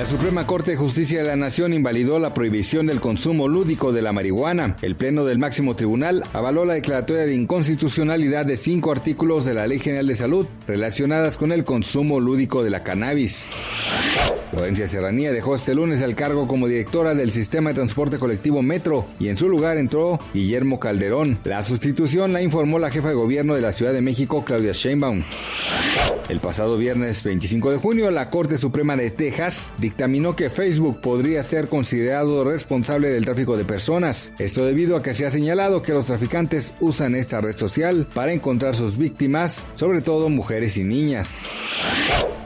La Suprema Corte de Justicia de la Nación invalidó la prohibición del consumo lúdico de la marihuana. El Pleno del Máximo Tribunal avaló la declaratoria de inconstitucionalidad de cinco artículos de la Ley General de Salud relacionadas con el consumo lúdico de la cannabis. Florencia Serranía dejó este lunes el cargo como directora del Sistema de Transporte Colectivo Metro y en su lugar entró Guillermo Calderón. La sustitución la informó la jefa de gobierno de la Ciudad de México, Claudia Sheinbaum. El pasado viernes 25 de junio, la Corte Suprema de Texas dictaminó que Facebook podría ser considerado responsable del tráfico de personas. Esto debido a que se ha señalado que los traficantes usan esta red social para encontrar sus víctimas, sobre todo mujeres y niñas.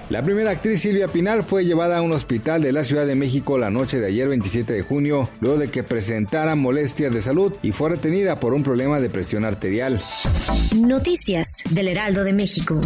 La primera actriz Silvia Pinal fue llevada a un hospital de la Ciudad de México la noche de ayer 27 de junio, luego de que presentara molestias de salud y fue retenida por un problema de presión arterial. Noticias del Heraldo de México.